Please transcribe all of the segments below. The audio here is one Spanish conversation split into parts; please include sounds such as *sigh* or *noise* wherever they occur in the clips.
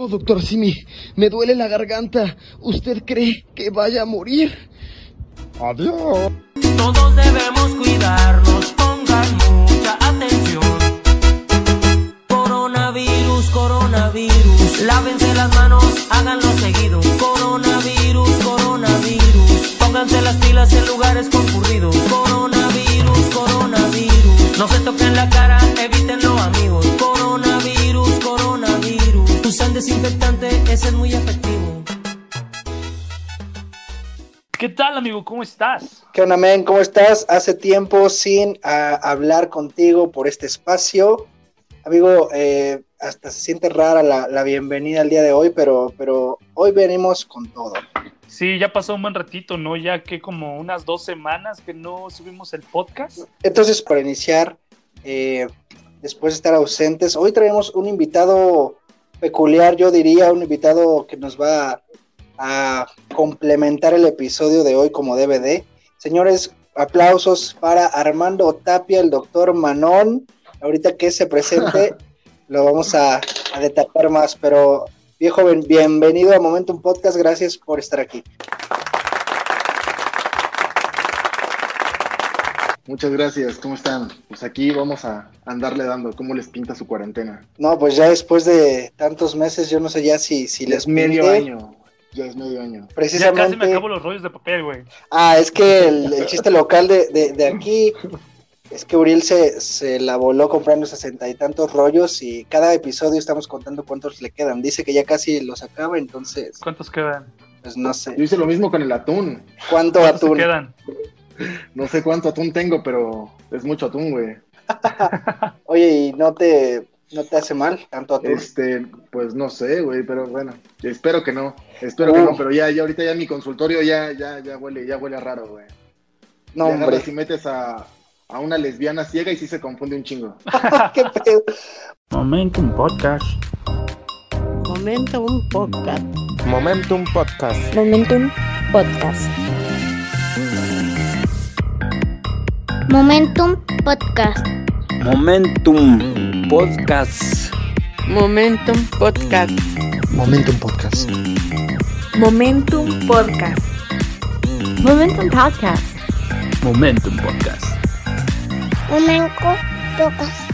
Oh, doctor Simi, me duele la garganta. ¿Usted cree que vaya a morir? Adiós. Todos debemos cuidarnos, pongan mucha atención. Coronavirus, coronavirus, lávense las manos, háganlo seguido. Coronavirus, coronavirus, pónganse las pilas en lugares concurridos. Coronavirus, coronavirus, no se toquen la cara, evítenlo amigos. Coronavirus, desinfectante, ese es muy efectivo. ¿Qué tal, amigo? ¿Cómo estás? ¿Qué onda, men? ¿Cómo estás? Hace tiempo sin ah, hablar contigo por este espacio. Amigo, eh, hasta se siente rara la, la bienvenida al día de hoy, pero, pero hoy venimos con todo. Sí, ya pasó un buen ratito, ¿no? Ya que como unas dos semanas que no subimos el podcast. Entonces, para iniciar, eh, después de estar ausentes, hoy traemos un invitado peculiar, yo diría, un invitado que nos va a, a complementar el episodio de hoy como DVD. Señores, aplausos para Armando Tapia, el doctor Manón. Ahorita que se presente, *laughs* lo vamos a, a destapar más, pero viejo, bienvenido a Momentum Podcast, gracias por estar aquí. Muchas gracias, ¿cómo están? Pues aquí vamos a andarle dando, ¿cómo les pinta su cuarentena? No, pues ya después de tantos meses, yo no sé ya si, si les es medio pinte. año, ya es medio año. Ya casi Precisamente. me acabo los rollos de papel, güey. Ah, es que el, el chiste local de, de- de aquí es que Uriel se, se la voló comprando sesenta y tantos rollos y cada episodio estamos contando cuántos le quedan. Dice que ya casi los acaba, entonces, ¿Cuántos quedan? pues no Yo sé. hice lo mismo con el atún. ¿Cuánto ¿Cuántos se atún? quedan? No sé cuánto atún tengo, pero es mucho atún, güey. *laughs* Oye, ¿y no te, no te hace mal tanto atún? Este, pues no sé, güey, pero bueno, espero que no, espero que no, pero ya, ya ahorita ya mi consultorio ya, ya, ya huele, ya huele a raro, güey. No, Ya hombre, y metes a, a una lesbiana ciega y sí se confunde un chingo. *laughs* qué pedo. Momentum Podcast. Momentum Podcast. Momentum Podcast. Momentum Podcast. Momentum Podcast. Momentum Podcast. Momentum Podcast. Momentum Podcast. Momentum Podcast. Momentum Podcast. Momentum Podcast. Momentum Podcast.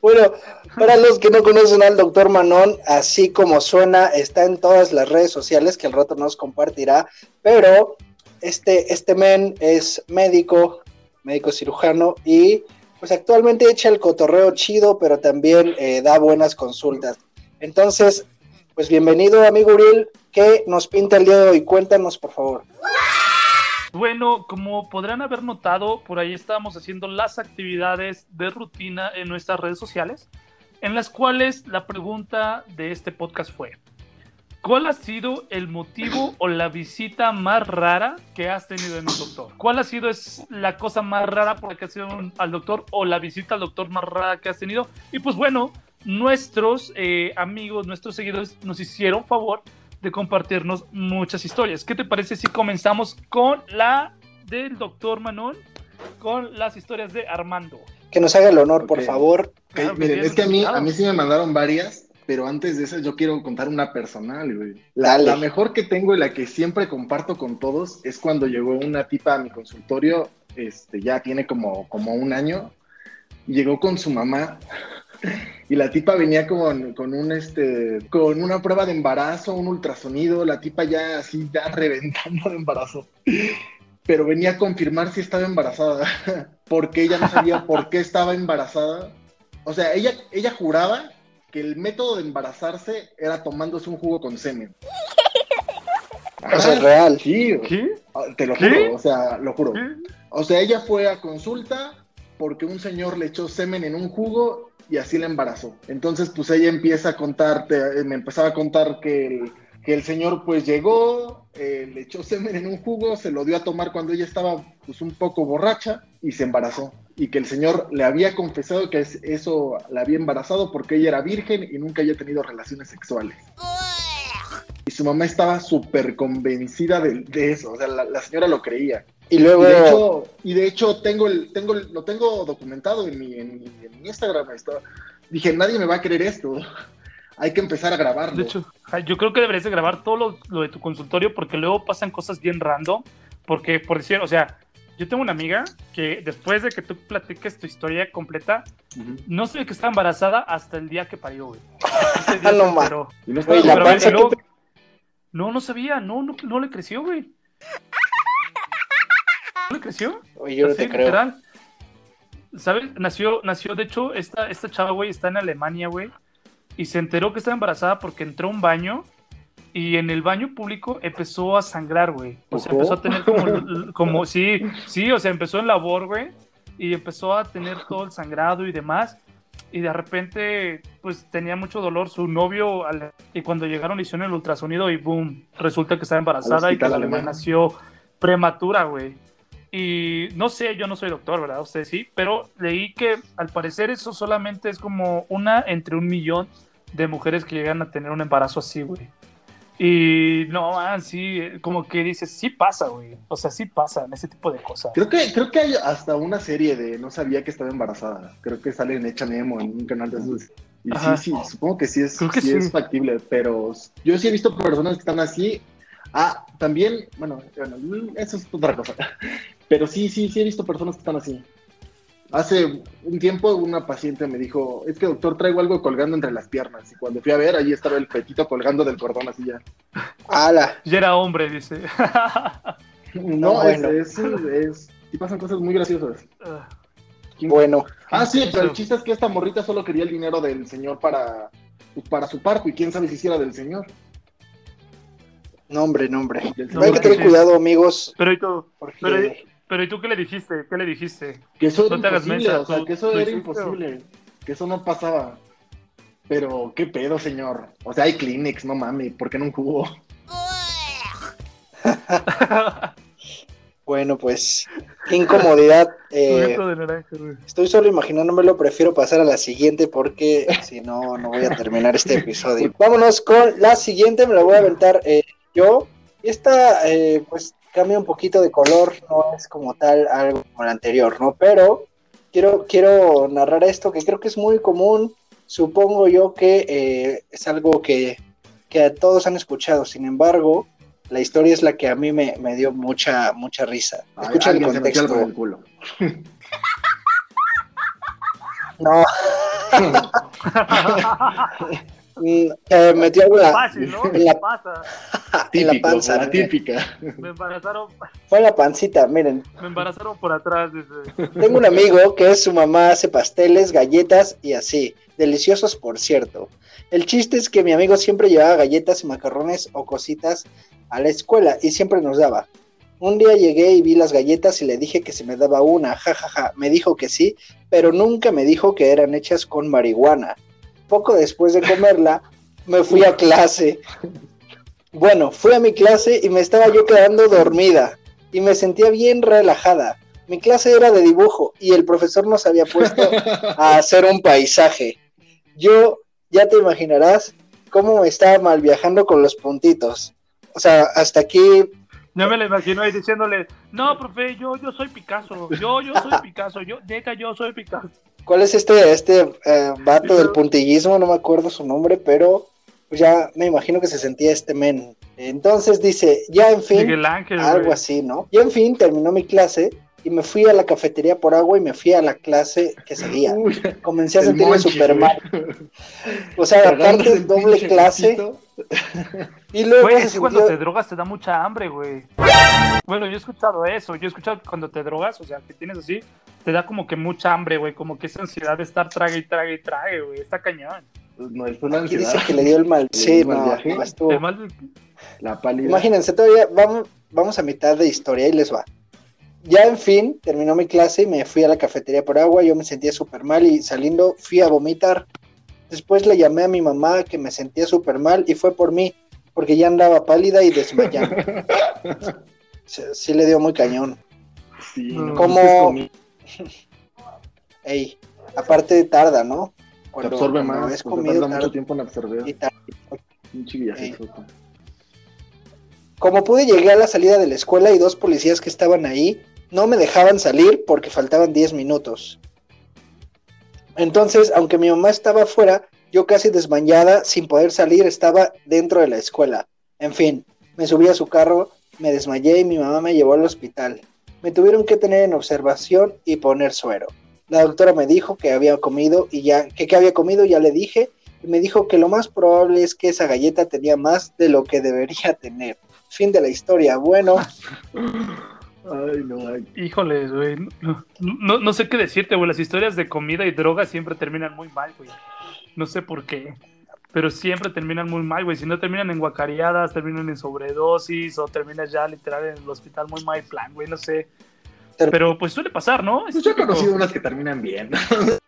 Bueno, para los que no conocen al doctor Manón, así como suena, está en todas las redes sociales que al rato nos compartirá, pero este, este men es médico, médico cirujano y pues actualmente echa el cotorreo chido, pero también eh, da buenas consultas. Entonces, pues bienvenido amigo Uriel, ¿qué nos pinta el día de hoy? Cuéntanos por favor. Bueno, como podrán haber notado, por ahí estábamos haciendo las actividades de rutina en nuestras redes sociales, en las cuales la pregunta de este podcast fue, ¿cuál ha sido el motivo o la visita más rara que has tenido en un doctor? ¿Cuál ha sido es la cosa más rara por la que has ido al doctor o la visita al doctor más rara que has tenido? Y pues bueno, nuestros eh, amigos, nuestros seguidores nos hicieron favor de compartirnos muchas historias. ¿Qué te parece si comenzamos con la del doctor Manon, con las historias de Armando? Que nos haga el honor, por Ok. favor. Claro que miren, es que a mí, claro. a mí sí me mandaron varias, pero antes de eso yo quiero contar una personal, güey. La, la mejor que tengo y la que siempre comparto con todos es cuando llegó una tipa a mi consultorio, este, ya tiene como, como un año, y llegó con su mamá. *laughs* Y la tipa venía con, con un este con una prueba de embarazo, un ultrasonido, la tipa ya así ya *laughs* reventando de embarazo. Pero venía a confirmar si estaba embarazada, *laughs* porque ella no sabía por qué estaba embarazada. O sea, ella, ella juraba que el método de embarazarse era tomándose un jugo con semen. *laughs* O sea, es Ajá, real. Sí. ¿Qué? Ah, te lo ¿Qué? juro, o sea, lo juro. ¿Qué? O sea, ella fue a consulta porque un señor le echó semen en un jugo y así la embarazó. Entonces, pues ella empieza a contarte, me empezaba a contar que el, que el señor pues llegó, eh, le echó semen en un jugo, se lo dio a tomar cuando ella estaba pues un poco borracha y se embarazó. Y que el señor le había confesado que es- eso la había embarazado porque ella era virgen y nunca había tenido relaciones sexuales. Y su mamá estaba súper convencida de, de eso, o sea, la- la señora lo creía. Y Y luego, de hecho, y de hecho tengo el, tengo el- lo tengo documentado en mi, en mi- en mi Instagram. Esto. Dije, nadie me va a creer esto. Hay que empezar a grabarlo. De hecho, yo creo que deberías de grabar todo lo, lo de tu consultorio porque luego pasan cosas bien random. Porque, por decir, o sea, yo tengo una amiga que después de que tú platiques tu historia completa, no sé que estaba embarazada hasta el día que parió, güey. Ah, *laughs* no no la Pero, luego- que- No, no sabía, no, no, no le creció, güey. ¿No le creció? Oye, yo no te creo. literal. ¿Sabes? Nació, nació, de hecho, esta, esta chava, güey, está en Alemania, güey. Y se enteró que estaba embarazada porque entró a un baño y en el baño público empezó a sangrar, güey. O sea, empezó a tener como, como, sí, sí, o sea, empezó en labor, güey. Y empezó a tener todo el sangrado y demás. Y de repente, pues tenía mucho dolor su novio. Y cuando llegaron, le hicieron el ultrasonido y boom, resulta que estaba embarazada y que la alemán. nació prematura, güey. Y no sé, yo no soy doctor, ¿verdad? Ustedes sí, pero leí que al parecer eso solamente es como una entre un millón de mujeres que llegan a tener un embarazo así, güey. Y no, man, sí, como que dices, sí pasa, güey. O sea, sí pasan ese tipo de cosas. Creo que, creo que hay hasta una serie de No sabía que estaba embarazada. Creo que sale en Echa Nemo, en un canal de esos. Y Ajá. sí, sí, supongo que sí es, Creo que sí sí. es factible, pero yo sí he visto personas que están así. Ah, también, bueno, bueno, eso es otra cosa. *laughs* Pero sí, sí, sí he visto personas que están así. Hace un tiempo una paciente me dijo, es que doctor traigo algo colgando entre las piernas. Y cuando fui a ver, ahí estaba el petito colgando del cordón así ya. ¡Hala! Ya era hombre, dice. *laughs* No, Ah, bueno. es, es, es- sí pasan cosas muy graciosas. Ah, ¿Quién- Bueno, Ah, sí, pero el chiste es que esta morrita solo quería el dinero del señor para, para su parto y quién sabe si hiciera del señor. nombre, nombre. Del No, Hay que tener sí. cuidado, amigos, Pero ¿y tú? porque Pero, pero ¿y tú qué le dijiste? ¿Qué le dijiste? que eso era no imposible, o sea, que eso era que no pasaba. Pero, ¿qué pedo, señor? O sea, hay Kleenex, no mames, ¿por qué no un jugo? bueno, pues, qué incomodidad. eh, de naranja, estoy solo imaginándomelo, prefiero pasar a la siguiente porque si no, no voy a terminar este episodio. *laughs* Vámonos con la siguiente, me la voy a aventar eh, yo. Esta, eh, pues, cambia un poquito de color, no es como tal algo como la anterior, ¿no? Pero quiero, quiero narrar esto que creo que es muy común. Supongo yo que eh, es algo que, que a todos han escuchado. Sin embargo, la historia es la que a mí me, me dio mucha, mucha risa. Ay, Escucha el contexto. el culo. No, *laughs* *laughs* eh, metió algo en la, Fácil, ¿no? en la, Pasa. *laughs* en la Típico, panza. típica. Me embarazaron, Fue la pancita, miren. me embarazaron por atrás. Tengo un amigo que es su mamá hace pasteles, galletas y así. Deliciosos, por cierto. El chiste es que mi amigo siempre llevaba galletas y macarrones o cositas a la escuela y siempre nos daba. Un día llegué y vi las galletas y le dije que si me daba una, jajaja. Me dijo que sí, pero nunca me dijo que eran hechas con marihuana. Poco después de comerla, me fui a clase. Bueno, fui a mi clase y me estaba yo quedando dormida y me sentía bien relajada. Mi clase era de dibujo y el profesor nos había puesto a *laughs* hacer un paisaje. Yo, ya te imaginarás cómo me estaba mal viajando con los puntitos. O sea, hasta aquí, Ya me lo imagino ahí diciéndole, no, profe, yo, yo soy Picasso, yo, yo soy Picasso, yo, neta, yo soy Picasso. ¿Cuál es este, este eh, vato del puntillismo? No me acuerdo su nombre, pero pues ya me imagino que se sentía este men. Entonces dice, ya en fin, Ángel, algo güey. así, ¿no? Ya en fin, terminó mi clase y me fui a la cafetería por agua y me fui a la clase que seguía. Uy, Comencé a el sentirme güey. mal. O sea, aparte el doble clase. *laughs* y luego Güey, es que cuando te drogas te da mucha hambre, güey. Bueno, yo he escuchado eso. Yo he escuchado que cuando te drogas, o sea, que tienes así, te da como que mucha hambre, güey. Como que esa ansiedad de estar trague y trague y trague, güey. Está cañón. No, esto es Aquí ansiedad. dice que le dio el mal. ¿Le dio Sí, el mal no, viaje? no estuvo. Además, La pálida. Imagínense, todavía vamos, vamos a mitad de historia y les va. Ya en fin, terminó mi clase y me fui a la cafetería por agua. Yo me sentía súper mal y saliendo fui a vomitar. Después le llamé a mi mamá que me sentía súper mal y fue por mí, porque ya andaba pálida y desmayando. *laughs* sí, sí le dio muy cañón. Sí, No. es comi- *laughs* Ey, aparte tarda, ¿no? Te Cuando- absorbe cuando más, comido tarda mucho tiempo en absorber. y tarda. Como pude, llegué a la salida de la escuela y dos policías que estaban ahí no me dejaban salir porque faltaban 10 minutos. Entonces, aunque mi mamá estaba afuera, yo casi desmayada, sin poder salir, estaba dentro de la escuela. En fin, me subí a su carro, me desmayé y mi mamá me llevó al hospital. Me tuvieron que tener en observación y poner suero. La doctora me dijo que había comido y ya, que, que había comido, ya le dije, y me dijo que lo más probable es que esa galleta tenía más de lo que debería *laughs* tener. Fin de la historia. Bueno, *laughs* Ay, no, ay. Híjoles, güey. No, no- no sé qué decirte, güey. Las historias de comida y droga siempre terminan muy mal, güey. No sé por qué. Pero siempre terminan muy mal, güey. Si no terminan en guacareadas, terminan en sobredosis o terminas ya literal en el hospital muy mal plan, güey. No sé. Pero pues suele pasar, ¿no? Es Pues yo he conocido unas que terminan bien. *laughs*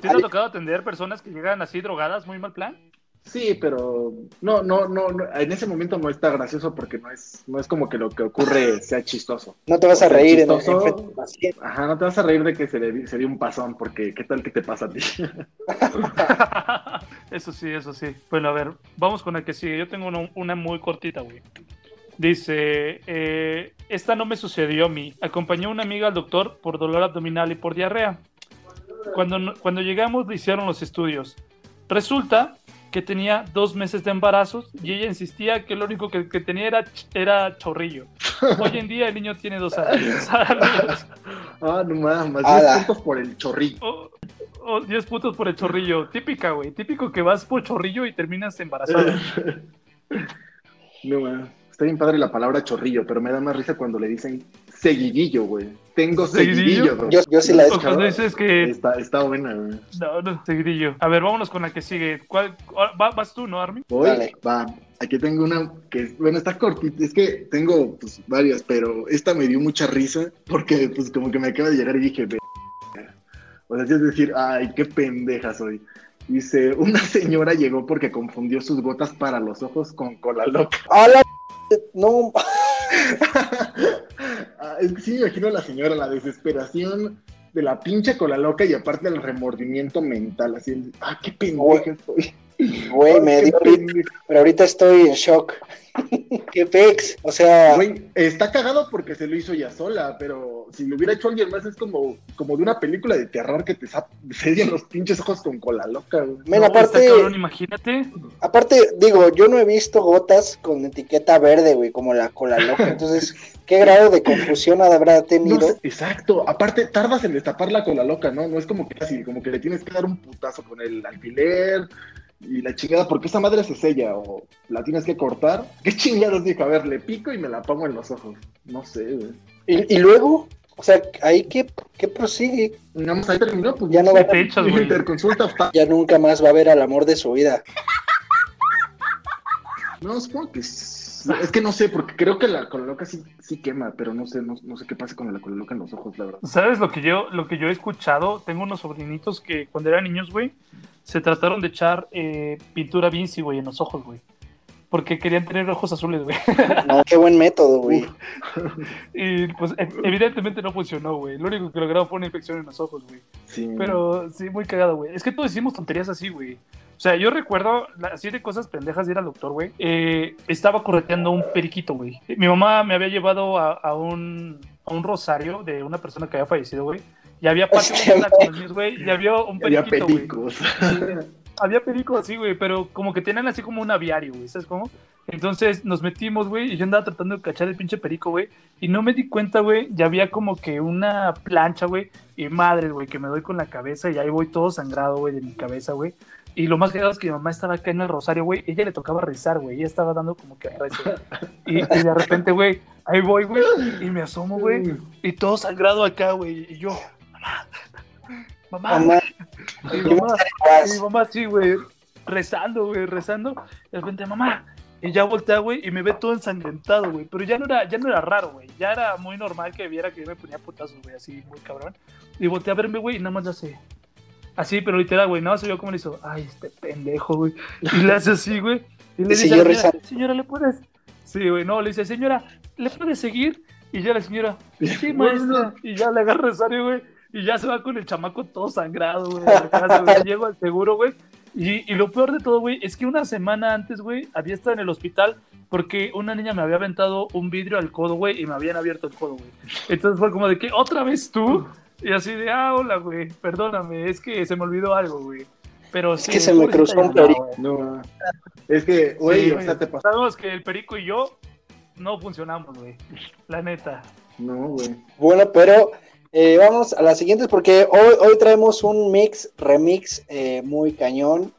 ¿Te ha *laughs* tocado atender personas que llegan así drogadas, muy mal plan? Sí, pero no, no, no, no, en ese momento no está gracioso porque no es, no es como que lo que ocurre sea chistoso. no te vas a O sea, reír en, chistoso. en frente del paciente. Ajá, no te vas a reír de que se le se dio un pasón, porque ¿qué tal que te pasa a ti? *laughs* *laughs* eso sí, eso sí. Bueno, a ver, vamos con la que sigue. Yo tengo una, una muy cortita, güey. Dice, eh, esta no me sucedió a mí. Acompañé a una amiga al doctor por dolor abdominal y por diarrea. Cuando, no- cuando llegamos le hicieron los estudios. Resulta que tenía dos meses de embarazos y ella insistía que lo único que, que tenía era, era chorrillo. Hoy en día el niño tiene dos años. *laughs* *laughs* Saludos. ah, no mames, Ala. 10 puntos por el chorrillo. O- o 10 puntos por el chorrillo. Típica, güey. Típico que vas por chorrillo y terminas embarazada. *laughs* No mames, está bien padre la palabra chorrillo, pero me da más risa cuando le dicen seguidillo, güey. Tengo ¿Seguidillo? Yo, yo sí la he escuchado. dices que. Está, está buena, güey. No, no, seguidillo. A ver, vámonos con la que sigue. ¿Cuál, va- ¿Vas tú, no, Armin? Voy, Dale. va. Aquí tengo una que, bueno, está cortita. Es que tengo pues, varias, pero esta me dio mucha risa porque, pues, como que me acaba de llegar y dije, "Ve". o sea, es decir, ay, qué pendeja soy. Dice, una señora llegó porque confundió sus gotas para los ojos con cola loca. ¡Hala! No, *laughs* Ah, es que sí me imagino a la señora, la desesperación de la pinche cola loca y aparte el remordimiento mental, así, ah, qué pendeja estoy. Güey, me dio pero ahorita estoy en shock. *laughs* ¡Qué pex! O sea, Güey, está cagado porque se lo hizo ella sola, pero si lo hubiera hecho alguien más es como, como de una película de terror que te sellan *laughs* los pinches ojos con cola loca, güey. men, No, aparte, está cabrón, imagínate. aparte, digo, yo no he visto gotas con etiqueta verde, güey, como la cola loca. Entonces, ¿qué grado de confusión habrá No tenido? exacto, aparte tardas en destapar la cola loca, ¿no? No es como que así, como que le tienes que dar un putazo con el alfiler y la chingada, porque esa madre se sella o la tienes que cortar. ¿Qué chingados dijo? A ver, le pico y me la pongo en los ojos. No sé, güey. Y, y luego, o sea, ahí qué, qué prosigue. Más ahí terminó, pues Ya no va- güey. Interconsulta *laughs* Ya nunca más va a ver al amor de su vida. No, supongo que es, es que no sé, porque creo que la cola loca sí, sí quema, pero no sé, no, no sé qué pasa con la cola loca en los ojos, la verdad. ¿Sabes lo que yo, lo que yo he escuchado? Tengo unos sobrinitos que cuando eran niños, güey, se trataron de echar eh, pintura Vinci, güey, en los ojos, güey. Porque querían tener ojos azules, güey. *laughs* No, qué buen método, güey. *laughs* Y pues e- evidentemente no funcionó, güey. Lo único que lograron fue una infección en los ojos, güey. Sí. Pero sí, muy cagado, güey. Es que todos hicimos tonterías así, güey. O sea, yo recuerdo así de cosas pendejas de ir al doctor, güey. Eh, estaba correteando un periquito, güey. Mi mamá me había llevado a, a un, a un rosario de una persona que había fallecido, güey. Y había *laughs* patio con güey. Y había un Había periquito, güey. pericos. *laughs* Había perico así, güey, pero como que tenían así como un aviario, güey, ¿sabes cómo? Entonces nos metimos, güey, y yo andaba tratando de cachar el pinche perico, güey, y no me di cuenta, güey, ya había como que una plancha, güey, y madre, güey, que me doy con la cabeza y ahí voy todo sangrado, güey, de mi cabeza, güey. Y lo más cagado es que mi mamá estaba acá en el rosario, güey, ella le tocaba rezar, güey, ella estaba dando como que rezo. Y, y de repente, güey, ahí voy, güey, y me asomo, güey, y todo sangrado acá, güey, y yo, mamá, mamá, Mamá, y mamá, y mi mamá sí, güey, rezando, güey, rezando. De repente, mamá. Y ya voltea, güey, y me ve todo ensangrentado, güey. Pero ya no era, ya no era raro, güey. Ya era muy normal que viera que yo me ponía putazos, güey, así, muy cabrón. Y volteé a verme, güey, y nada más le hace. Así, pero literal, güey, nada más se vio como le hizo. Ay, este pendejo, güey. Y le hace así, güey. Y le dice, señora, ¿le puedes? Sí, güey, no, le dice, señora, ¿le puedes seguir? Y ya la señora, sí, *laughs* maestra. Y ya le agarra el rosario, güey. Y ya se va con el chamaco todo sangrado, güey. *laughs* Llego al seguro, güey. Y, y lo peor de todo, güey, es que una semana antes, güey, había estado en el hospital porque una niña me había aventado un vidrio al codo, güey, y me habían abierto el codo, güey. Entonces fue como de que, ¿otra vez tú? Y así de, ah, hola, güey, perdóname, es que se me olvidó algo, güey. Pero Es sí, que se me cruzó un perico. No, es que, güey, Sí, o sea, te pasó. Sabemos que el perico y yo no funcionamos, güey. La neta. No, güey. Bueno, pero eh, vamos a las siguientes porque hoy, hoy traemos un mix, remix eh, muy cañón.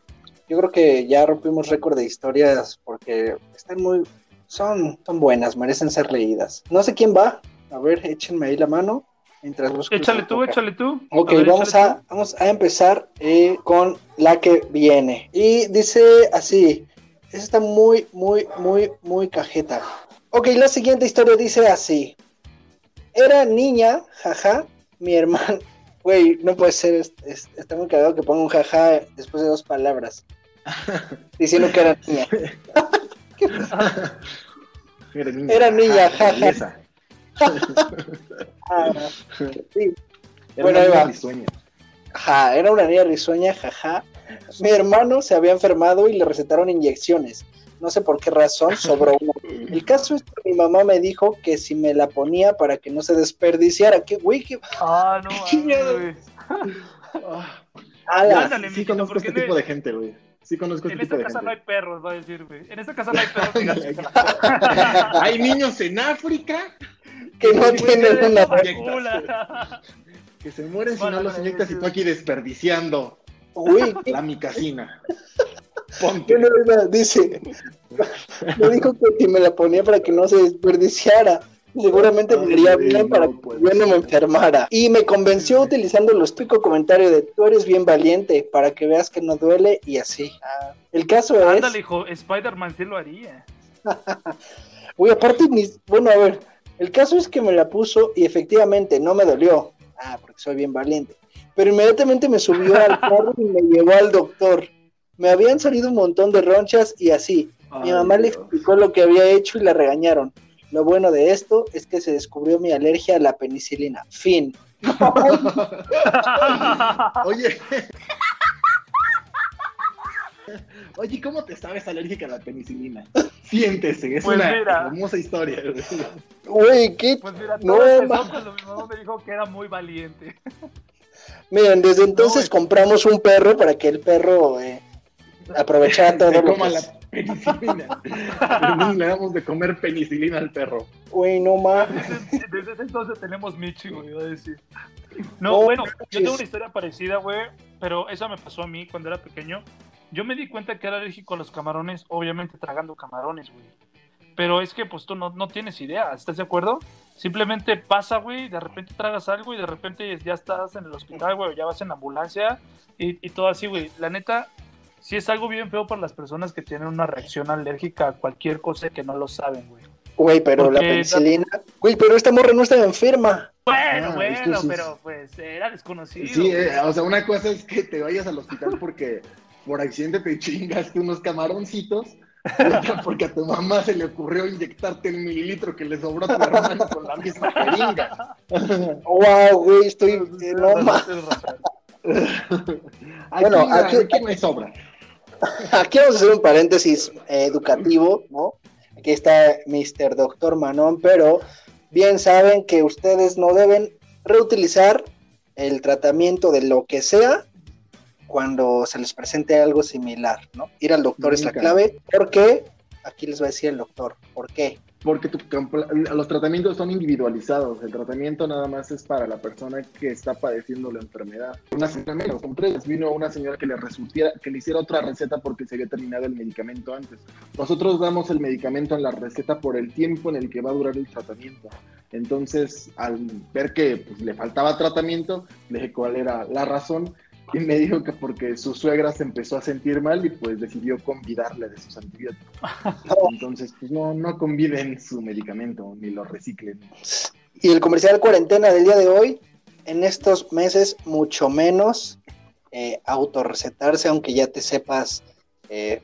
Yo creo que ya rompimos récord de historias porque están muy, son, son buenas, merecen ser leídas. No sé quién va, a ver, échenme ahí la mano mientras busco Échale esa tú, échale tú. Ok, A ver, vamos, a, vamos a empezar eh, con la que viene. Y dice así, esta está muy, muy, muy, muy cajeta. Ok, la siguiente historia dice así. Era niña, jaja, mi hermano. *laughs* Güey, no puede ser, es- es- está muy cagado que ponga un jaja después de dos palabras. *laughs* Diciendo que era niña. *laughs* Era niña. Era niña, Ajá, jaja. Belleza. Ah, sí, Era Bueno, una ahí niña va. risueña. Ajá, era una niña risueña, jaja. Mi hermano se había enfermado y le recetaron inyecciones. No sé por qué razón, sobró una. El caso es que mi mamá me dijo que si me la ponía para que no se desperdiciara. ¿Qué, güey? ¿Qué? Ah, no, ¿Qué. Ah, sí conozco este en- tipo de gente, güey. Sí conozco En este tipo esta de casa no hay gente. perros, va a decir, güey. En esta casa no hay perros. *laughs* Hay niños en África Que no tienen una. Vacuna. que se mueren si no los inyectas y tú aquí desperdiciando ¿qué? la micacina. Ponte. Mira, dice. Me dijo que si me la ponía para que no se desperdiciara. Seguramente me iría bien no para que yo no me enfermara. Y me convenció utilizando el típico comentario de tú eres bien valiente para que veas que no duele y así. Ah, El caso es. Ándale, hijo, Spider-Man sí lo haría. *laughs* Uy, aparte, ni- bueno, a ver, el caso es que me la puso y efectivamente no me dolió. Ah, porque soy bien valiente. Pero inmediatamente me subió al *laughs* carro y me llevó al doctor. Me habían salido un montón de ronchas y así. Mi Ay, mamá le explicó lo que había hecho y la regañaron. Lo bueno de esto es que se descubrió mi alergia a la penicilina. Fin. *laughs* Oye. *laughs* Oye, ¿cómo te sabes alérgica a la penicilina? Siéntese, es Pues una mira. hermosa historia. *laughs* güey. ¿qué? Pues mira, No, todo empezó ma- cuando mi mamá me dijo que era muy valiente. *laughs* Miren, desde entonces güey. compramos un perro para que el perro eh, aprovechara todo lo coma que... la penicilina. Le damos de comer penicilina al perro. Güey, no mames. Desde, desde ese entonces tenemos Michi, güey, iba a decir. No, No bueno, yo tengo una historia parecida, güey, pero esa me pasó a mí cuando era pequeño. Yo me di cuenta que era alérgico a los camarones, obviamente tragando camarones, güey. Pero es que, pues, tú no, no tienes idea, ¿estás de acuerdo? Simplemente pasa, güey, de repente tragas algo y de repente ya estás en el hospital, güey, o ya vas en la ambulancia y, y todo así, güey. La neta, sí es algo bien feo para las personas que tienen una reacción alérgica a cualquier cosa que no lo saben, güey. Güey, pero la penicilina. Güey, pero esta morra no está enferma. Bueno, Ah, bueno, es- pero pues era desconocido. Sí, eh, o sea, una cosa es que te vayas al hospital porque por accidente te chingaste unos camaroncitos. porque a tu mamá se le ocurrió inyectarte el mililitro que le sobró a tu hermano con la misma jeringa. Wow, güey, estoy. no. Aquí, Bueno, aquí- aquí hay sobra. Aquí vamos a hacer un paréntesis eh, educativo, ¿no? Aquí está Mr. Doctor Manon, pero bien saben que ustedes no deben reutilizar el tratamiento de lo que sea cuando se les presente algo similar, ¿no? Ir al doctor es la Nunca. clave, porque aquí les va a decir el doctor, ¿por qué? Porque tu los tratamientos son individualizados. El tratamiento nada más es para la persona que está padeciendo la enfermedad. Una señora menos, tres, vino una señora que le resultiera, que le hiciera otra receta porque se había terminado el medicamento antes. Nosotros damos el medicamento en la receta por el tiempo en el que va a durar el tratamiento. Entonces, al ver que pues, le faltaba tratamiento, le dije cuál era la razón y me dijo que porque su suegra se empezó a sentir mal y pues decidió convidarle de sus antibióticos. *laughs* Entonces, pues no, no conviden su medicamento ni lo reciclen. Y el comercial cuarentena del día de hoy, en estos meses, mucho menos eh, autorrecetarse, aunque ya te sepas eh,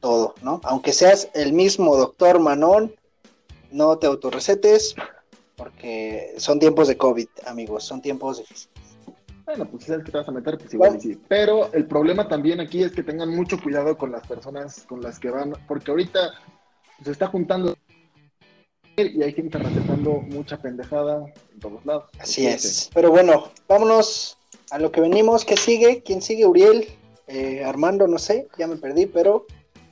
todo, ¿no? Aunque seas el mismo doctor Manón, no te autorrecetes, porque son tiempos de COVID, amigos, son tiempos difíciles. Bueno, pues si sabes que te vas a meter, pues igual y Bueno. sí. Pero el problema también aquí es que tengan mucho cuidado con las personas con las que van, porque ahorita se está juntando y hay gente recetando mucha pendejada en todos lados. Así es. Pero bueno, vámonos a lo que venimos. ¿Qué sigue? ¿Quién sigue, Uriel? eh, Armando, no sé, ya me perdí, pero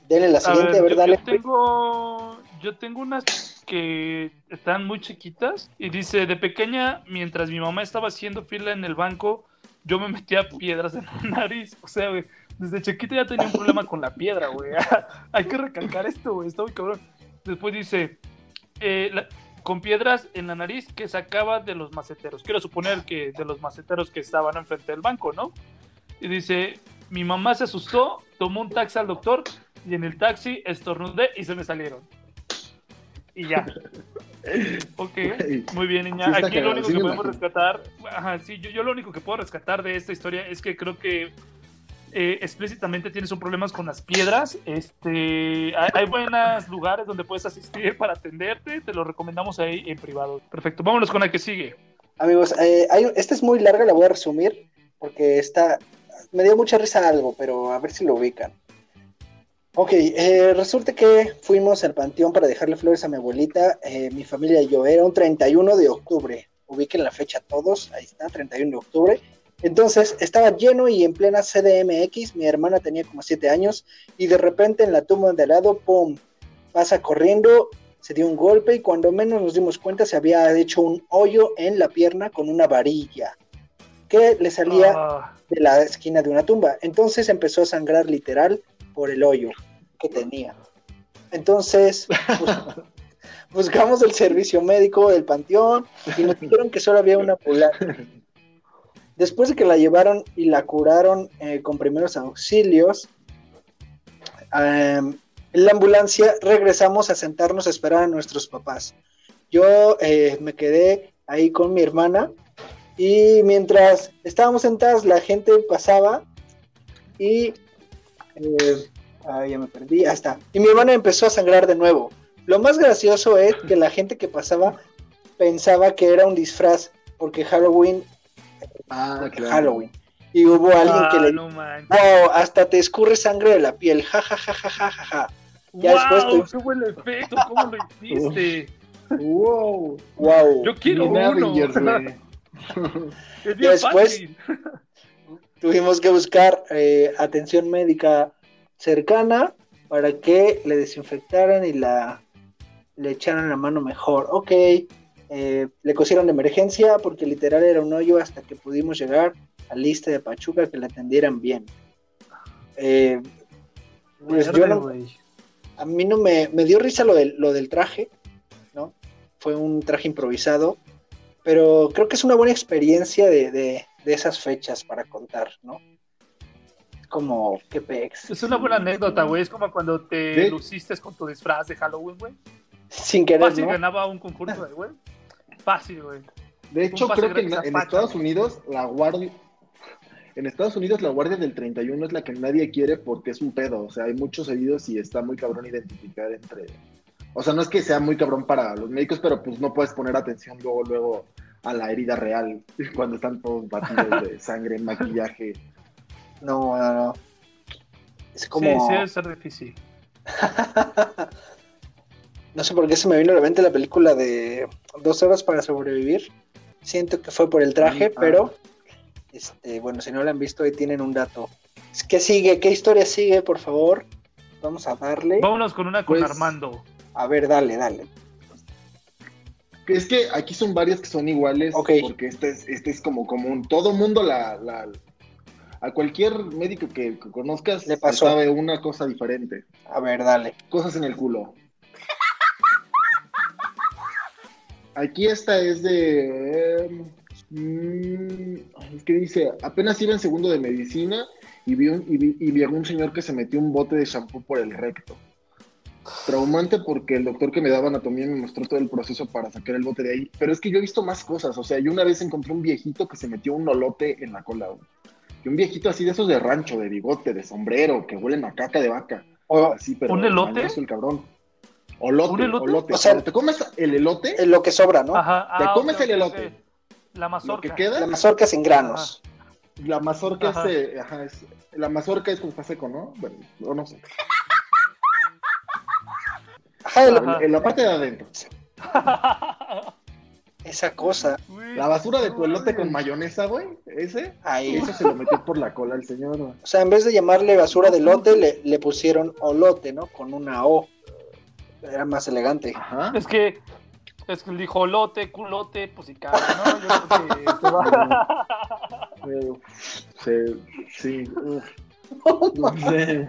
denle la A siguiente, ver, a ver, yo, dale. yo tengo, yo tengo unas que están muy chiquitas y dice, de pequeña, mientras mi mamá estaba haciendo fila en el banco, yo me metía piedras en la *laughs* nariz. O sea, güey, desde chiquito ya tenía un problema con la piedra, güey. *laughs* Hay que recalcar esto, güey, está muy cabrón. Después dice, eh, con piedras en la nariz que sacaba de los maceteros. Quiero suponer que de los maceteros que estaban enfrente del banco, ¿no? Y dice, mi mamá se asustó, tomó un taxi al doctor y en el taxi estornudé y se me salieron. Y ya. *laughs* Ok, muy bien, niña. Sí Aquí lo único sí que podemos imagino. rescatar, ajá, sí, yo, yo lo único que puedo rescatar de esta historia es que creo que eh, explícitamente tienes un problemas con las piedras. Este, hay, hay buenos lugares donde puedes asistir para atenderte. Te lo recomendamos ahí en privado. Perfecto. Vámonos con la que sigue. Amigos, eh, hay- esta es muy larga, la voy a resumir, porque está, me dio mucha risa algo, pero a ver si lo ubican. Ok, eh, resulta que fuimos al panteón para dejarle flores a mi abuelita, eh, mi familia y yo, era un 31 de octubre, ubiquen la fecha todos, ahí está, 31 de octubre. Entonces estaba lleno y en plena CDMX, mi hermana tenía como 7 años y de repente en la tumba de al lado, ¡pum! Pasa corriendo, se dio un golpe y cuando menos nos dimos cuenta se había hecho un hoyo en la pierna con una varilla que le salía Ah, de la esquina de una tumba. Entonces empezó a sangrar literal por el hoyo que tenía. Entonces bus- *laughs* buscamos el servicio médico del panteón y nos dijeron que solo había una ambulancia. Después de que la llevaron y la curaron eh, con primeros auxilios, em, en la ambulancia regresamos a sentarnos a esperar a nuestros papás. Yo eh, me quedé ahí con mi hermana y mientras estábamos sentados la gente pasaba y... eh, ay, ya me perdí, ahí está. Y mi hermana empezó a sangrar de nuevo. Lo más gracioso es que la gente que pasaba pensaba que era un disfraz porque Halloween, Ah, porque claro. Halloween. Y hubo alguien que ah, le no wow, hasta te escurre sangre de la piel, ja, ja, ja, ja, ja, ja, ja. Ya después ¡Wow! tú- ¡Qué buen efecto! ¿Cómo lo hiciste? Wow. Wow. Yo quiero uno. Avengers, *laughs* después-. Tuvimos que buscar eh, atención médica cercana para que le desinfectaran y la le echaran la mano mejor. Ok, eh, le cosieron de emergencia porque literal era un hoyo hasta que pudimos llegar al lista de Pachuca que la atendieran bien. Eh, pues a mí no me, me dio risa lo del, lo del traje, ¿no? Fue un traje improvisado, pero creo que es una buena experiencia de- de esas fechas para contar, ¿no? Como, qué pex. Es una buena anécdota, güey. Es como cuando te Sí. luciste con tu disfraz de Halloween, güey. Sin querer, Fácil ¿no? ganaba un concurso, *laughs* güey. Fácil, güey. De hecho, creo que en, Pacha. Estados Unidos la guardia... En Estados Unidos la guardia del 31 es la que nadie quiere porque es un pedo. O sea, hay muchos heridos y está muy cabrón identificar entre... O sea, no es que sea muy cabrón para los médicos, pero pues no puedes poner atención luego, luego a la herida real *laughs* cuando están todos batidos de *laughs* sangre, maquillaje. No, no, no. Es Sí, como... sí, debe ser difícil. *laughs* No sé por qué se me vino a la mente la película de Dos horas para sobrevivir. Siento que fue por el traje, ah. pero este, bueno, si no la han visto, ahí tienen un dato. ¿Qué sigue? ¿Qué historia sigue, por favor? Vamos a darle. Vámonos con una con Pues- Armando. A ver, dale, dale. Es que aquí son varias que son iguales, porque este es, este es como común. Todo mundo la, la- a cualquier médico que, que conozcas Le pasó. sabe una cosa diferente. A ver, dale. Cosas en el culo. Aquí esta es de. eh, mm, es que dice: apenas iba en segundo de medicina y vi, un, y, vi, y vi a un señor que se metió un bote de shampoo por el recto. Traumante porque el doctor que me daba anatomía me mostró todo el proceso para sacar el bote de ahí. Pero es que yo he visto más cosas. O sea, yo una vez encontré un viejito que se metió un olote en la cola. Y un viejito así de esos de rancho, de bigote, de sombrero, que huelen a caca de vaca. O- Así, pero ¿Un elote? el cabrón. Olote, ¿Un elote? elote. O sea- te comes el elote, es lo que sobra, ¿no? Ajá. te ah, comes ok, el elote. La lo mazorca. que queda, La mazorca sin granos. la mazorca Ajá. es, eh, ajá, es- la mazorca es cuando está seco, ¿no? Bueno, o no sé. Ajá, Ajá. En la parte de adentro. *laughs* esa cosa. Güey, La basura de tu elote con mayonesa, güey, ese, Ahí. ese se lo metió por la cola al señor, güey. O sea, en vez de llamarle basura de lote, le, le pusieron olote, ¿no? Con una O. Era más elegante. Ajá. Es que, es que dijo lote, culote, pues y caga, ¿no? Yo creo que *laughs* se va. Sí, uf. No sé.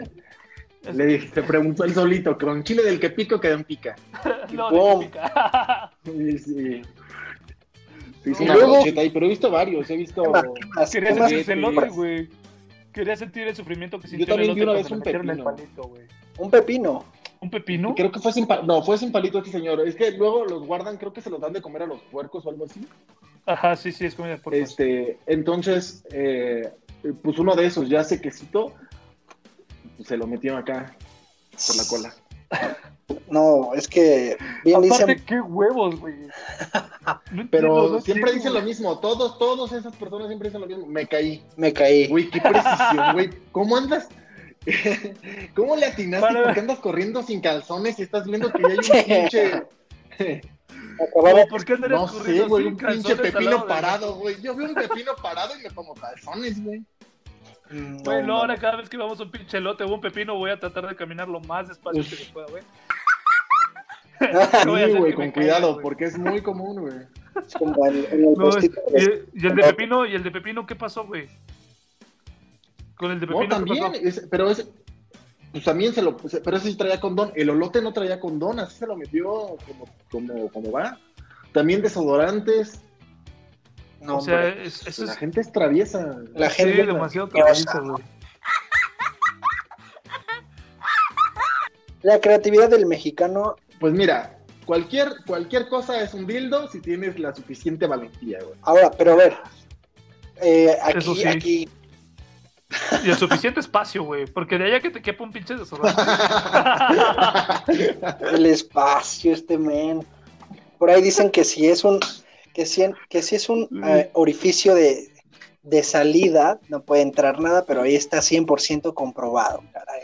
Le dije, te preguntó el solito, con chile del que pico quedó en pica. *laughs* No, ¡Pum! de pica. *laughs* Sí, sí. Se hizo Y una luego- ahí, pero he visto varios, he visto... Quería sentir Sí, elote, sí. güey. Quería sentir el sufrimiento que sintió también el vi una vez un el pepino. palito, güey. Un pepino. ¿Un pepino? Creo que fue sin palito, no, fue sin palito este señor. Es que luego los guardan, creo que se los dan de comer a los puercos o algo así. Ajá, sí, sí, es comida de puerco. Este, entonces, eh, pues uno de esos ya sequecito, pues se lo metió acá por la cola. *laughs* No, es que bien Aparte, dicen, qué huevos, güey. No Pero entiendo, no siempre dicen lo mismo, todos, todas esas personas siempre dicen lo mismo. Me caí. me caí. Güey, qué precisión, *laughs* güey. ¿Cómo andas? *laughs* ¿Cómo le atinaste? Para- ¿Por qué andas corriendo sin calzones y estás viendo que ya hay un pinche... ¿Por qué andarías No sé, corriendo güey, sin un pinche pepino parado, güey. Yo veo un pepino parado y me pongo calzones, güey. Mm, no, no, ahora no. cada vez que vamos a un pinche lote o un pepino voy a tratar de caminar lo más despacio que se pueda, güey. *laughs* No Sí, güey, con cuidado, caiga, porque es muy común, güey. Es como en, en el *laughs* No, y, y el de pepino, y el de pepino, ¿qué pasó, güey? Con el de No, pepino, ¿qué también, pasó? es- pero es, pues también se lo, pues, pero ese sí traía condón. El olote no traía condón, así se lo metió como, como, como va. También desodorantes. No, o sea, hombre. es, eso La es gente es traviesa. La sí, gente demasiado travieso, güey. La creatividad del mexicano, Pues mira, cualquier, cualquier cosa es un dildo si tienes la suficiente valentía, güey. ahora, pero a ver, eh, Eso aquí, sí. aquí, Y el suficiente espacio, güey. Porque de allá que te quepa un pinche desodorante. *laughs* el espacio, este men. Por ahí dicen que si es un, que si, que si es un eh, orificio de, de salida, no puede entrar nada, pero ahí está 100% comprobado, caray.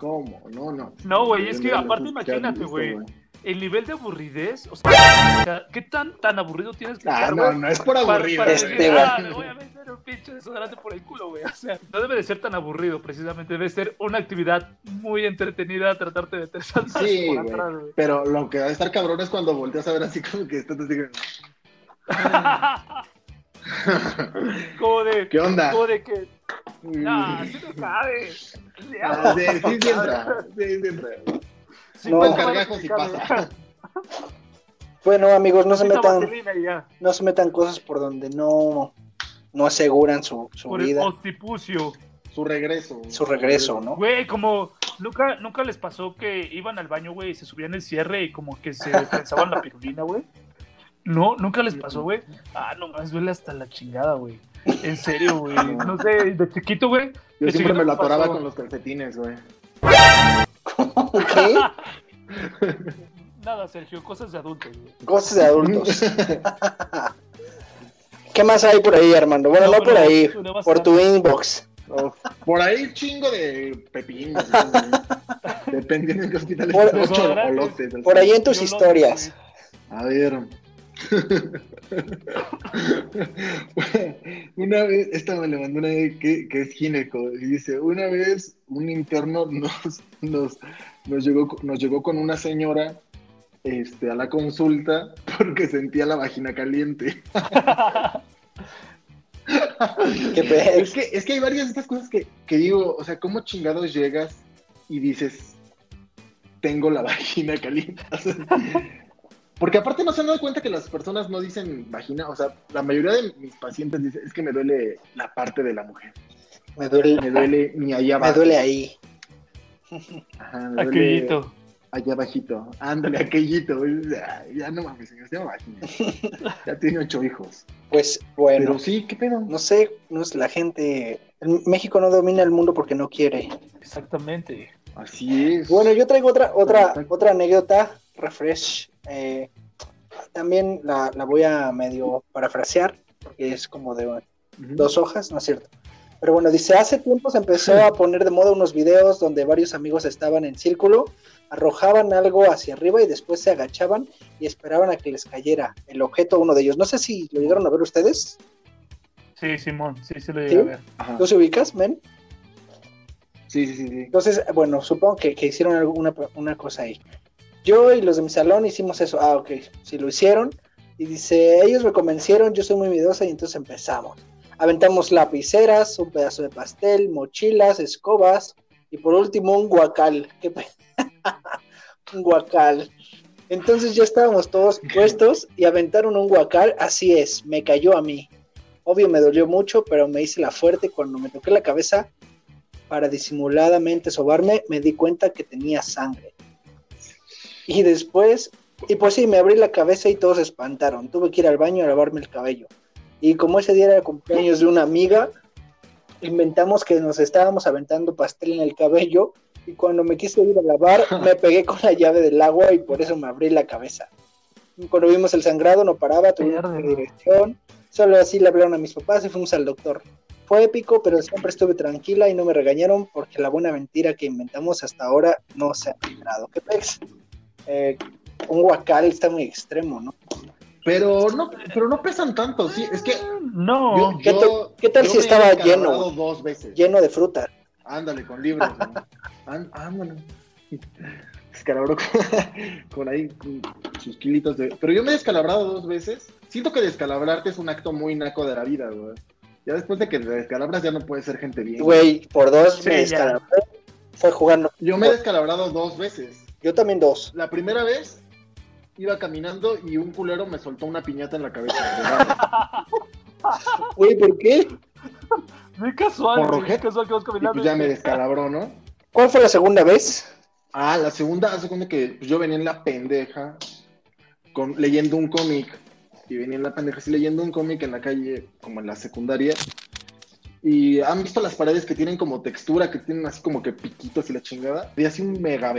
¿Cómo? No, no. No, güey, es que No, aparte no, imagínate, güey. El nivel de aburridez, o sea, ¿qué tan, tan aburrido tienes que Ah, no, no es por Para, aburrido. para Este, decir, ah, me voy a meter un pinche desodorante por el culo, güey. O sea, no debe de ser tan aburrido, precisamente. Debe ser una actividad muy entretenida tratarte de meter Sí, por atrás, güey. Pero lo que va a estar cabrón es cuando volteas a ver así como que estás así. *laughs* como de, ¿Qué onda? como de que, no, así no cabe. Ah, sí, sí, sí entra. Sí, sí entra. Sí, No. pues, Cargajos y pasa. *laughs* Bueno, amigos, no se metan, no se metan cosas por donde no, no aseguran su, su Por el vida, hostipucio. Su regreso. su regreso, ¿no? Güey, como nunca, nunca les pasó que iban al baño, güey, y se subían el cierre y como que se *laughs* pensaban la pirulina, güey. No, nunca les pasó, güey. Ah, no más duele hasta la chingada, güey. En serio, güey. *laughs* No sé, de chiquito, güey. Yo de siempre chiquito me lo atoraba pasó. con los calcetines, güey. ¿Qué? *laughs* Nada, Sergio, cosas de adultos, güey. Cosas de adultos. *laughs* ¿Qué más hay por ahí, Armando? Bueno, No, no, por ahí, por tu inbox. Oh, Por ahí chingo de pepinos. güey. Dependiendo en qué hospital Por- olotes. Por ahí en tus historias. A ver. Una vez, esta me la mandó una vez que, que es gineco, y dice, una vez un interno nos, nos, nos, llegó, nos llegó con una señora este, a la consulta porque sentía la vagina caliente. *laughs* ¿Qué pe- Es que, es que hay varias de estas cosas que, que digo, o sea, ¿cómo chingados llegas y dices, tengo la vagina caliente? O sea, porque aparte no se han dado cuenta que las personas no dicen vagina, o sea, la mayoría de mis pacientes dicen, es que me duele la parte de la mujer, Me duele, me duele *laughs* ni allá me abajo. duele ahí. Ajá, me duele Aquellito. allá abajito, ándale, aquellito, ya, ya no mames, señor, se llama vagina. *laughs* Ya tiene ocho hijos. Pues bueno, Pero sí, ¿qué pedo? no sé, no es la gente. México no domina el mundo porque no quiere. Exactamente. Así es. Bueno, yo traigo otra, otra, Exacto. otra anécdota, refresh. Eh, también la, la voy a medio parafrasear, porque es como de dos hojas, ¿no es cierto? Pero bueno, dice, hace tiempo se empezó a poner de moda unos videos donde varios amigos estaban en círculo, arrojaban algo hacia arriba y después se agachaban y esperaban a que les cayera el objeto a uno de ellos. No sé si lo llegaron a ver ustedes. Sí, Simón, sí, sí lo ¿Sí? llegué a ver. Ajá. ¿Tú se ubicas, men? Sí, sí, sí, sí. Entonces, bueno, supongo que, que hicieron alguna una cosa ahí. Yo y los de mi salón hicimos eso. Ah, ok, sí lo hicieron. Y dice, ellos me convencieron, yo soy muy miedosa y entonces empezamos. Aventamos lapiceras, un pedazo de pastel, mochilas, escobas y por último un guacal. *laughs* ¿Qué un guacal. Entonces ya estábamos todos *laughs* puestos y aventaron un guacal. Así es, me cayó a mí. Obvio me dolió mucho, pero me hice la fuerte cuando me toqué la cabeza para disimuladamente sobarme, me di cuenta que tenía sangre. Y después, y pues sí, me abrí la cabeza y todos se espantaron. Tuve que ir al baño a lavarme el cabello. Y como ese día era el cumpleaños de una amiga, inventamos que nos estábamos aventando pastel en el cabello. Y cuando me quise ir a lavar, *laughs* me pegué con la llave del agua y por eso me abrí la cabeza. Cuando vimos el sangrado, no paraba, tuvimos Pierde. que ir a dirección. Solo así le hablaron a mis papás y fuimos al doctor. Fue épico, pero siempre estuve tranquila y no me regañaron porque la buena mentira que inventamos hasta ahora no se ha librado. ¿Qué pex? Eh, un guacal está muy extremo, ¿no? Pero no, pero no pesan tanto, sí, es que No, yo, ¿Qué yo- tal- qué tal yo si estaba lleno? dos veces. Lleno de fruta. Ándale, con libros. ¿no? Án- Ándale. *laughs* Descalabró con, *laughs* con ahí con sus kilitos de. Pero yo me he descalabrado dos veces. Siento que descalabrarte es un acto muy naco de la vida, güey. Ya después de que te descalabras ya no puedes ser gente bien. Güey, por dos Sí, me descalabré. Fue jugando. Yo me he descalabrado dos veces. Yo también dos. La primera vez iba caminando y un culero me soltó una piñata en la cabeza. *laughs* Güey, ¿por qué? muy casual, Por muy casual que vas y caminando. pues ya me descalabró, ¿no? ¿Cuál fue la segunda vez? Ah, la segunda, hace cuenta que pues, yo venía en la pendeja con, leyendo un cómic. Y venía en la pendeja así leyendo un cómic en la calle, como en la secundaria. Y han visto las paredes que tienen como textura, que tienen así como que piquitos y la chingada. Y así un mega.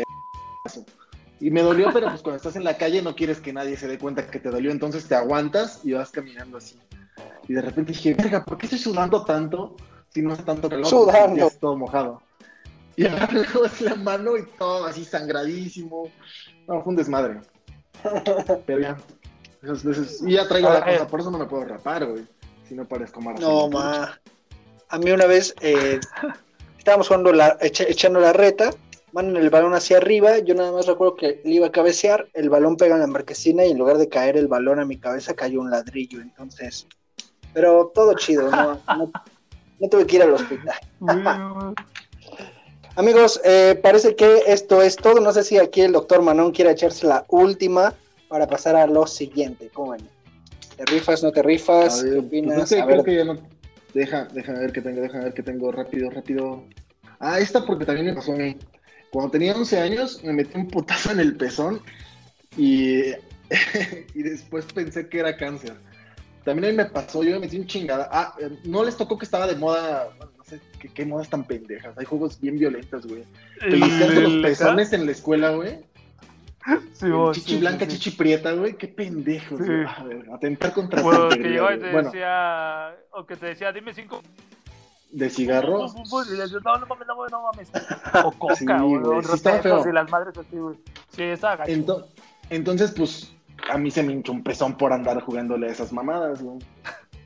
Y me dolió, pero pues cuando estás en la calle no quieres que nadie se dé cuenta que te dolió, entonces te aguantas y vas caminando así. Y de repente dije, verga, ¿por qué estoy sudando tanto si no hace tanto calor? Sudando. Ya es todo mojado. Y así la mano y todo así sangradísimo. No, fue un desmadre. Pero ya. Esas veces- y ya traigo la cosa, por eso no me puedo rapar, güey. Si no parezco Marcelo. No, ma. A mí una vez eh, estábamos jugando la, echa- echando la reta, mandan el balón hacia arriba, yo nada más recuerdo que le iba a cabecear, el balón pega en la marquesina y en lugar de caer el balón a mi cabeza cayó un ladrillo, entonces, pero todo chido, no, no, no tuve que ir al hospital. *laughs* Amigos, eh, parece que esto es todo, no sé si aquí el doctor Manón quiere echarse la última para pasar a lo siguiente, ¿cómo ven? ¿Te rifas, no te rifas? ver, ¿Qué pues opinas? es que A creo ver, que ya no. Deja, déjame ver qué tengo, déjame ver qué tengo rápido, rápido. Ah, esta porque también me pasó a mí. Cuando tenía 11 años me metí un putazo en el pezón y, *laughs* y después pensé que era cáncer. También a mí me pasó, yo me metí un chingada. Ah, no les tocó que estaba de moda, bueno, no sé qué, qué modas tan pendejas. Hay juegos bien violentos, güey. el- Pellizcarte los pezones en la escuela, güey. Sí, vos, chichi sí, blanca, sí, chichi prieta, güey. Qué ver, atentar contra Bueno, que integridad, llegaba y güey. te Bueno, decía, o que te decía, dime cinco. De cigarros. Y le decías, no, no mames, no, no mames. *laughs* O coca, Sí, güey, güey, o sí estaba refrescos feo. y las madres así, güey. Sí, esa gacho. Ento- entonces, pues, a mí se me hinchó un pezón por andar jugándole a esas mamadas, güey.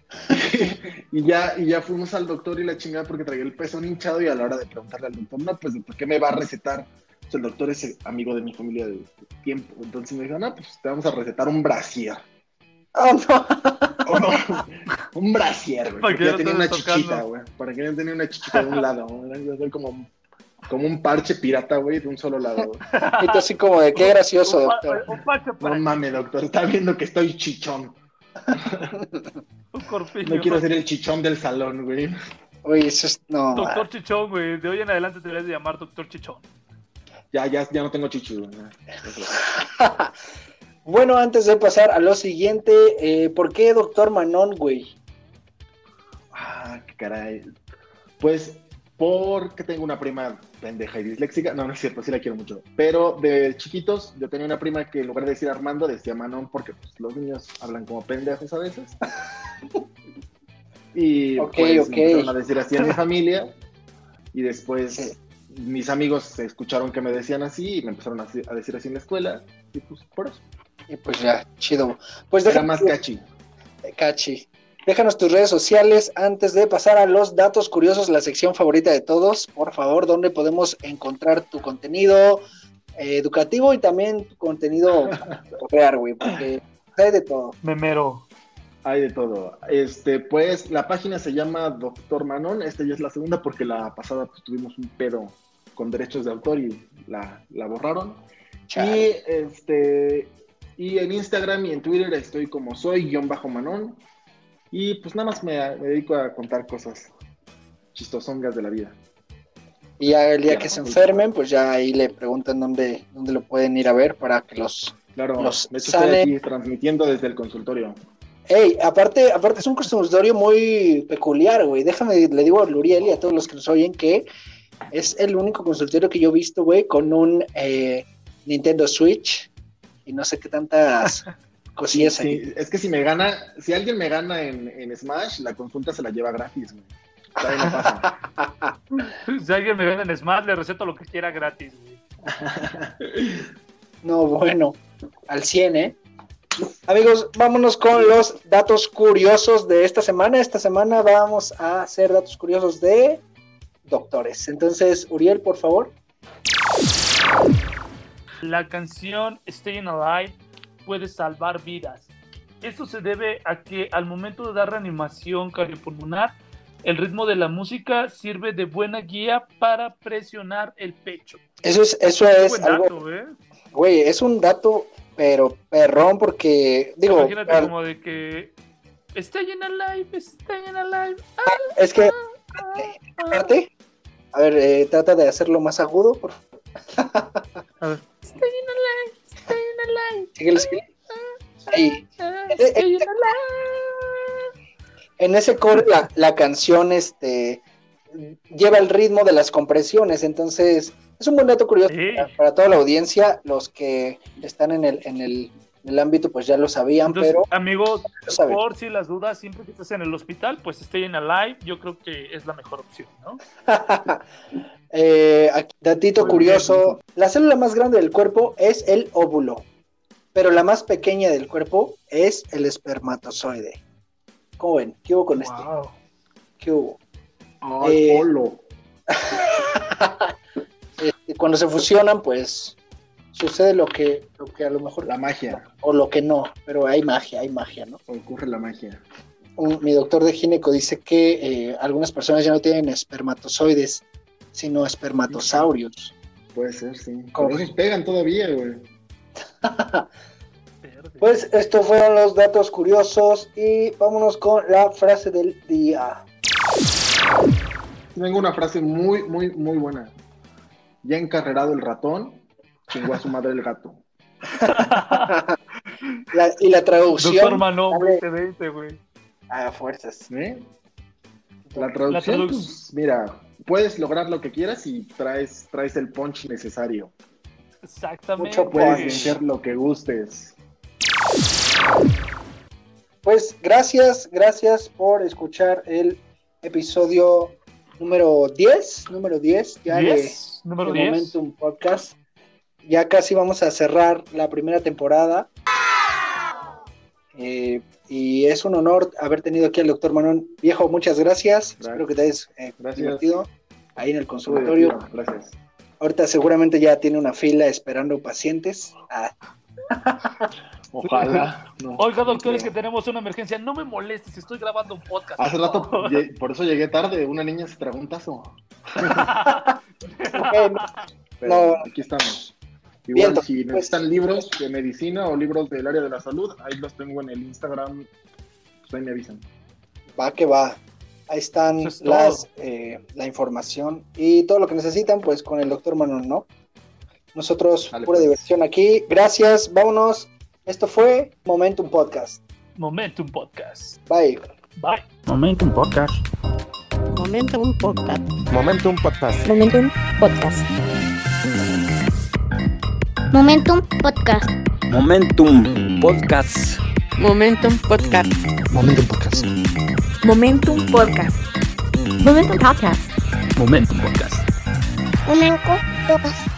*laughs* y ya, y ya fuimos al doctor y la chingada porque traía el pezón hinchado y a la hora de preguntarle al doctor, no, pues, ¿por qué me va a recetar? Pues, el doctor es eh, amigo de mi familia de tiempo. Entonces me dijo, no, pues te vamos a recetar un brasier. *laughs* ¡Oh, no! Un brasier, güey. Para Porque que ya no tenía una chichita, tocando. güey. Para que no tenía una chichita de un lado, güey. Ser como, como un parche pirata, güey, de un solo lado, güey. *laughs* Y tú así como de qué gracioso, un, doctor. un pache No para mames, doctor, está viendo que estoy chichón. *laughs* un corpiño. No quiero ser el chichón del salón, güey. Oye, eso es. No. Doctor Chichón, güey. De hoy en adelante te debes de llamar Doctor Chichón. Ya, ya, ya no tengo chichu, güey. *laughs* Bueno, antes de pasar a lo siguiente, eh, ¿por qué doctor Manon, güey? Ah, qué caray. Pues porque tengo una prima pendeja y disléxica. No, no es cierto, sí la quiero mucho. Pero de chiquitos, yo tenía una prima que en lugar de decir Armando, decía Manon, porque pues, los niños hablan como pendejos a veces. *laughs* Y Ok, pues ok. me empezaron a decir así a mi *laughs* familia. Y después mis amigos escucharon que me decían así y me empezaron a, a decir así en la escuela. Y pues por eso. Y pues ya, chido. Pues Era más cachi. cachi. Déjanos tus redes sociales antes de pasar a los datos curiosos, la sección favorita de todos. Por favor, ¿dónde podemos encontrar tu contenido eh, educativo y también tu contenido *laughs* real, güey? Porque hay de todo. Memero. Hay de todo. Este, pues la página se llama Doctor Manon. Esta ya es la segunda porque la pasada pues, tuvimos un pedo con derechos de autor y la, la borraron. Chale. Y este y en Instagram y en Twitter estoy como soy-manon. Y pues nada más me, me dedico a contar cosas chistosongas de la vida. Y ya el día Ya, que se pues. enfermen, pues ya ahí le preguntan dónde, dónde lo pueden ir a ver para que los... Claro, Los de hecho sale- estoy aquí transmitiendo desde el consultorio. Ey, aparte, aparte es un consultorio muy peculiar, güey. Déjame, le digo a Luriel y a todos los que nos oyen que es el único consultorio que yo he visto, güey, con un eh, Nintendo Switch y no sé qué tantas *laughs* Sí, es que si me gana, si alguien me gana en, en Smash, la consulta se la lleva gratis, güey. Todavía no pasa. *laughs* Si alguien me vende en Smart, le receto lo que quiera gratis, güey. *laughs* No, bueno, al 100, ¿eh? Amigos, vámonos con los datos curiosos de esta semana. Esta semana vamos a hacer datos curiosos de doctores. Entonces, Uriel, por favor. La canción Staying Alive puede salvar vidas. Esto se debe a que al momento de dar reanimación cardiopulmonar, el ritmo de la música sirve de buena guía para presionar el pecho. Eso es, eso es algo, dato, ¿eh? güey, es un dato, pero perrón, porque, digo, Imagínate al- como de que Staying Alive, Staying Alive. es que, aparte, a ver, eh, trata de hacerlo más agudo, por *laughs* A ver. Staying alive. Síguele, síguele. Ahí. Staying alive. En ese core la, la canción este lleva el ritmo de las compresiones, entonces es un buen dato curioso Sí. para, para toda la audiencia, los que están en el, en el, en el ámbito pues ya lo sabían, Entonces, pero amigos, por si las dudas, siempre que estés en el hospital, pues Staying Alive, yo creo que es la mejor opción, ¿no? *laughs* Eh, aquí, datito curioso, la célula más grande del cuerpo es el óvulo, pero la más pequeña del cuerpo es el espermatozoide. ¿Cómo ven? ¿Qué hubo con este? Wow. ¿Qué hubo? Ay, Eh, polo. *laughs* Este, cuando se fusionan, pues sucede lo que, lo que a lo mejor La magia. o lo que no, pero hay magia, hay magia, ¿no? Ocurre la magia. Un- mi doctor de gineco dice que eh, algunas personas ya no tienen espermatozoides, sino espermatosaurios. Puede ser, sí. Pero esos pegan todavía, güey. Pues estos fueron los datos curiosos y vámonos con la frase del día. Tengo una frase muy, muy, muy buena. Ya encarrerado el ratón, chingó a su madre el gato. *laughs* La- y la traducción Doctor Dale. 2020, güey. a fuerzas. ¿Eh? La traducción, traduc- pues, mira, puedes lograr lo que quieras y traes, traes el punch necesario. Exactamente. Mucho Puedes punch. vencer lo que gustes. Pues gracias, gracias por escuchar el episodio número 10, número 10 ya de- Yes, número de 10. Momentum Podcast. Ya casi vamos a cerrar la primera temporada. Eh, y es un honor haber tenido aquí al doctor Manon. Viejo, muchas gracias. Gracias. Espero que te hayas eh, Gracias. divertido ahí en el consultorio. Gracias. Ahorita seguramente ya tiene una fila esperando pacientes. Ah, *laughs* Ojalá. no. Oiga, doctor, es que tenemos una emergencia. No me molestes, estoy grabando un podcast. Hace por rato, por eso llegué tarde. Una niña se tragó un tazo. *laughs* ok, no, Pero No. aquí estamos. Bien, Igual, si pues- necesitan libros de medicina o libros del área de la salud, ahí los tengo en el Instagram. Pues ahí me avisan. Va que va. Ahí están es las, eh, la información y todo lo que necesitan, pues con el doctor Manon, ¿no? Nosotros, Dale, pura pues. diversión aquí. Gracias, vámonos. Esto fue Momentum Podcast. Momentum Podcast. Bye. Bye. Momentum Podcast. Momentum Podcast. Momentum Podcast. Momentum Podcast. Momentum Podcast. Momentum Podcast. Momentum Podcast. Momento podcast. Momentum Podcast. Momentum Podcast. Momentum Podcast. Momentum Podcast.